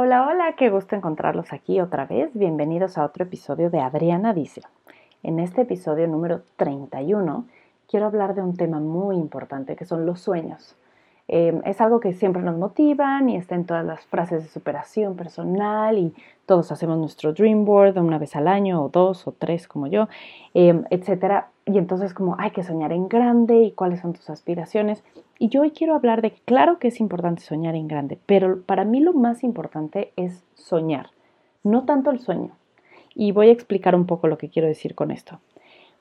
Hola, hola, qué gusto encontrarlos aquí otra vez. Bienvenidos a otro episodio de Adriana Dice. En este episodio número 31 quiero hablar de un tema muy importante que son los sueños. Em, es algo que siempre nos motivan y está en todas las frases de superación personal y todos hacemos nuestro dream board una vez al año o dos o tres como yo, eh, etcétera. Y entonces como hay que soñar en grande y cuáles son tus aspiraciones. Y yo hoy quiero hablar de que claro que es importante soñar en grande, pero para mí lo más importante es soñar, no tanto el sueño. Y voy a explicar un poco lo que quiero decir con esto.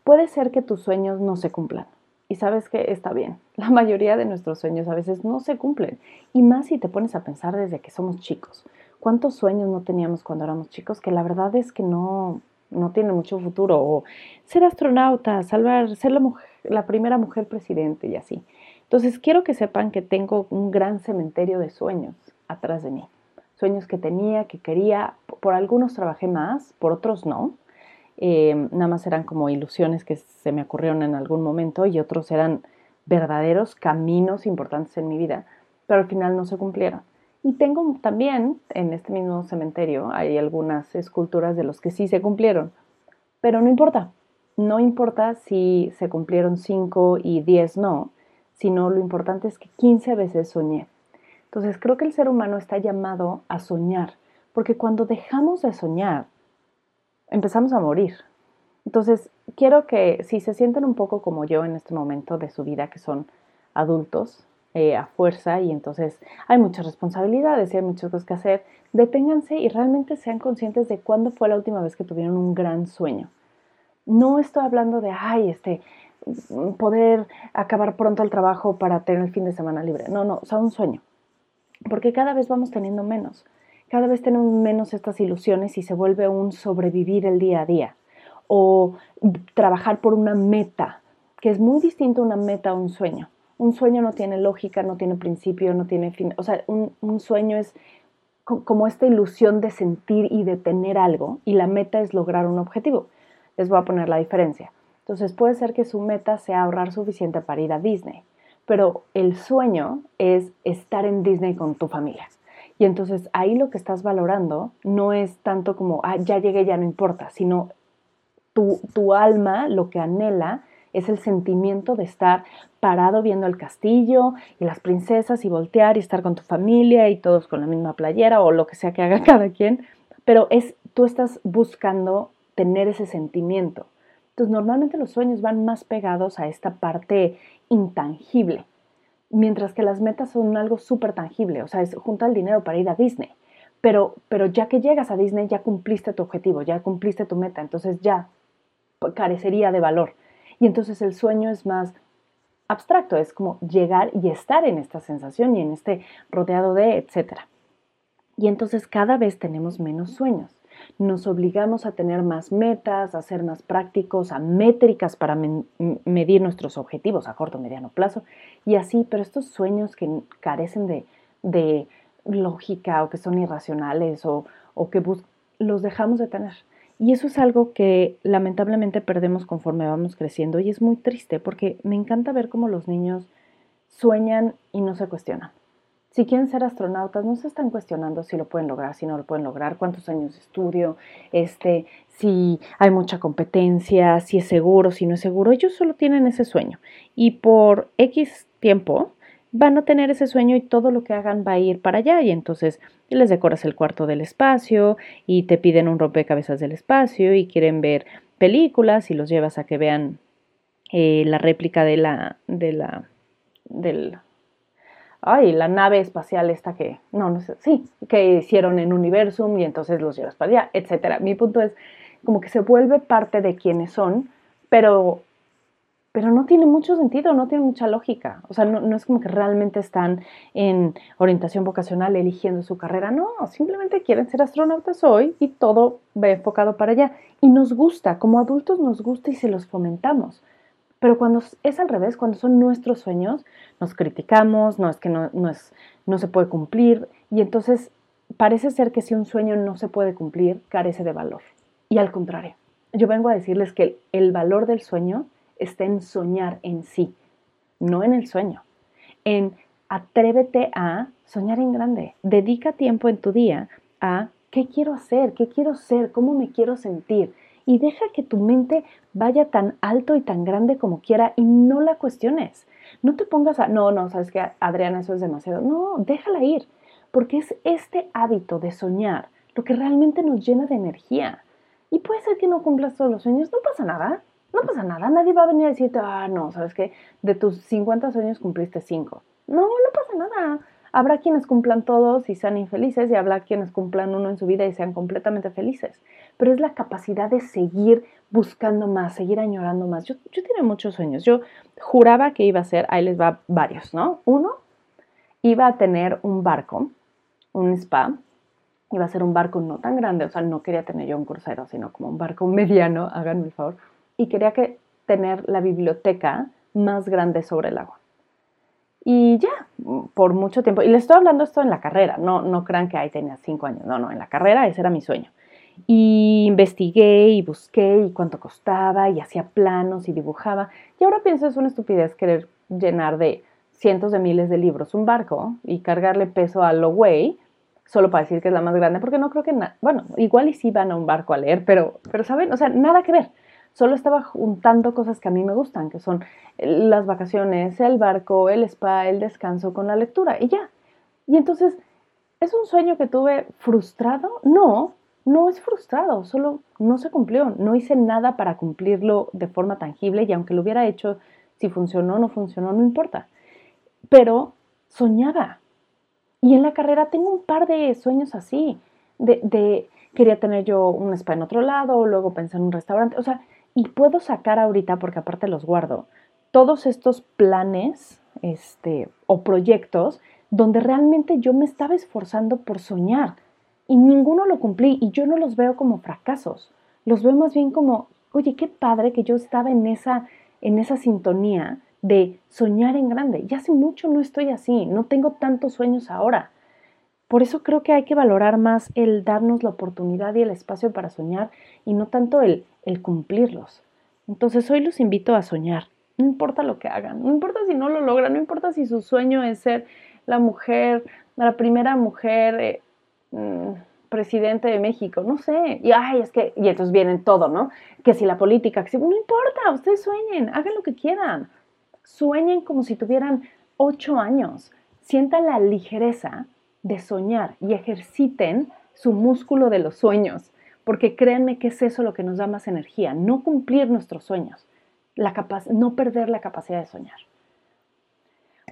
Puede ser que tus sueños no se cumplan y sabes que está bien. La mayoría de nuestros sueños a veces no se cumplen. Y más si te pones a pensar desde que somos chicos. ¿Cuántos sueños no teníamos cuando éramos chicos que la verdad es que no, no tienen mucho futuro? O ser astronauta, salvar, ser la, la primera mujer presidente y así. Entonces quiero que sepan que tengo un gran cementerio de sueños atrás de mí. Sueños que tenía, que quería. Por algunos trabajé más, por otros no eh, nada más eran como ilusiones que se me ocurrieron en algún momento y otros eran verdaderos caminos importantes en mi vida, pero al final no se cumplieron. Y tengo también en este mismo cementerio, hay algunas esculturas de los que sí se cumplieron, pero no importa, no importa si se cumplieron 5 y 10 no, sino lo importante es que 15 veces soñé. Entonces creo que el ser humano está llamado a soñar, porque cuando dejamos de soñar, empezamos a morir. Entonces, quiero que si se sienten un poco como yo en este momento de su vida, que son adultos eh, a fuerza y entonces hay muchas responsabilidades y hay muchas cosas que hacer, deténganse y realmente sean conscientes de cuándo fue la última vez que tuvieron un gran sueño. No estoy hablando de, ay, este, poder acabar pronto el trabajo para tener el fin de semana libre. No, no, o sea, un sueño. Porque cada vez vamos teniendo menos cada vez tenemos menos estas ilusiones y se vuelve un sobrevivir el día a día o trabajar por una meta, que es muy distinto una meta a un sueño. Un sueño no tiene lógica, no tiene principio, no tiene fin. O sea, un, sueño es como esta ilusión de sentir y de tener algo y la meta es lograr un objetivo. Les voy a poner la diferencia. Entonces puede ser que su meta sea ahorrar suficiente para ir a Disney, pero el sueño es estar en Disney con tu familia. Y entonces ahí lo que estás valorando no es tanto como, ah, ya llegué, ya no importa, sino tu, tu alma lo que anhela es el sentimiento de estar parado viendo el castillo y las princesas y voltear y estar con tu familia y todos con la misma playera o lo que sea que haga cada quien, pero es tú estás buscando tener ese sentimiento. Entonces normalmente los sueños van más pegados a esta parte intangible mientras que las metas son algo súper tangible, o sea, es juntar el dinero para ir a Disney. Pero, pero ya que llegas a Disney, ya cumpliste tu objetivo, ya cumpliste tu meta, entonces ya carecería de valor. Y entonces el sueño es más abstracto, es como llegar y estar en esta sensación y en este rodeado de, etcétera. Y entonces cada vez tenemos menos sueños nos obligamos a tener más metas, a ser más prácticos, a métricas para medir nuestros objetivos a corto, mediano plazo y así, pero estos sueños que carecen de, lógica o que son irracionales o, o que los dejamos de tener. Y eso es algo que lamentablemente perdemos conforme vamos creciendo y es muy triste porque me encanta ver cómo los niños sueñan y no se cuestionan. Si quieren ser astronautas, no se están cuestionando si lo pueden lograr, si no lo pueden lograr, cuántos años de estudio, este, si hay mucha competencia, si es seguro, si no es seguro. Ellos solo tienen ese sueño. Y por X tiempo van a tener ese sueño y todo lo que hagan va a ir para allá. Y entonces les decoras el cuarto del espacio y te piden un rompecabezas del espacio y quieren ver películas y los llevas a que vean eh, la réplica de la, de la, del ay, la nave espacial esta que, no, no sé, sí, que hicieron en Universum y entonces los llevas para allá, etcétera. Mi punto es como que se vuelve parte de quienes son, pero, pero no tiene mucho sentido, no tiene mucha lógica. O sea, no, es como que realmente están en orientación vocacional eligiendo su carrera, no, simplemente quieren ser astronautas hoy y todo va enfocado para allá. Y nos gusta, como adultos nos gusta y se los fomentamos. Pero cuando es al revés, cuando son nuestros sueños, nos criticamos, no es que no, no se puede cumplir y entonces parece ser que si un sueño no se puede cumplir, carece de valor. Y al contrario, yo vengo a decirles que el valor del sueño está en soñar en sí, no en el sueño, en atrévete a soñar en grande, dedica tiempo en tu día a qué quiero hacer, qué quiero ser, cómo me quiero sentir. Y deja que tu mente vaya tan alto y tan grande como quiera y no la cuestiones. No te pongas a, no, no, sabes que Adriana, eso es demasiado. No, déjala ir, porque es este hábito de soñar lo que realmente nos llena de energía. Y puede ser que no cumplas todos los sueños, no pasa nada, no pasa nada, nadie va a venir a decirte, ah, no, sabes que de tus 50 sueños cumpliste 5. No, no pasa nada. Habrá quienes cumplan todos y sean infelices y habrá quienes cumplan uno en su vida y sean completamente felices. Pero es la capacidad de seguir buscando más, seguir añorando más. Yo, yo tenía muchos sueños. Yo juraba que iba a ser, ahí les va varios, ¿no? Uno, iba a tener un barco, un spa. Iba a ser un barco no tan grande, o sea, no quería tener yo un crucero, sino como un barco mediano, háganme el favor. Y quería que tener la biblioteca más grande sobre el agua. Y ya, por mucho tiempo. Y les estoy hablando esto en la carrera, no, no crean que ahí tenía cinco años, no, no, en la carrera ese era mi sueño. Y investigué y busqué y cuánto costaba y hacía planos y dibujaba. Y ahora pienso es una estupidez querer llenar de cientos de miles de libros un barco y cargarle peso a lo güey solo para decir que es la más grande, porque no creo que, bueno, igual y sí van a un barco a leer, pero, pero saben, o sea, nada que ver solo estaba juntando cosas que a mí me gustan, que son las vacaciones, el barco, el spa, el descanso con la lectura y ya. Y entonces, ¿es un sueño que tuve frustrado? No, no es frustrado, solo no se cumplió, no hice nada para cumplirlo de forma tangible y aunque lo hubiera hecho, si funcionó o no funcionó, no importa. Pero soñaba. Y en la carrera tengo un par de sueños así, de, quería tener yo un spa en otro lado, luego pensar en un restaurante, o sea, y puedo sacar ahorita, porque aparte los guardo, todos estos planes este, o proyectos donde realmente yo me estaba esforzando por soñar y ninguno lo cumplí y yo no los veo como fracasos, los veo más bien como, oye, qué padre que yo estaba en esa, en esa sintonía de soñar en grande. Y hace mucho no estoy así, no tengo tantos sueños ahora. Por eso creo que hay que valorar más el darnos la oportunidad y el espacio para soñar y no tanto el, el cumplirlos. Entonces hoy los invito a soñar. No importa lo que hagan, no importa si no lo logran, no importa si su sueño es ser la mujer, la primera mujer eh, mm, presidente de México, no sé. Y ay, es que, y entonces vienen todo, ¿no? Que si la política, que si, no importa, ustedes sueñen, hagan lo que quieran. Sueñen como si tuvieran ocho años. Sientan la ligereza de soñar y ejerciten su músculo de los sueños, porque créanme que es eso lo que nos da más energía, no cumplir nuestros sueños, la no perder la capacidad de soñar.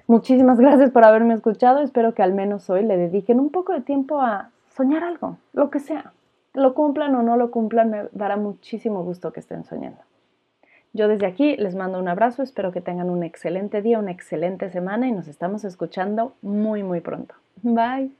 Muchísimas gracias por haberme escuchado, espero que al menos hoy le dediquen un poco de tiempo a soñar algo, lo que sea. Lo cumplan o no lo cumplan, me dará muchísimo gusto que estén soñando. Yo desde aquí les mando un abrazo, espero que tengan un excelente día, una excelente semana y nos estamos escuchando muy, muy pronto. Bye.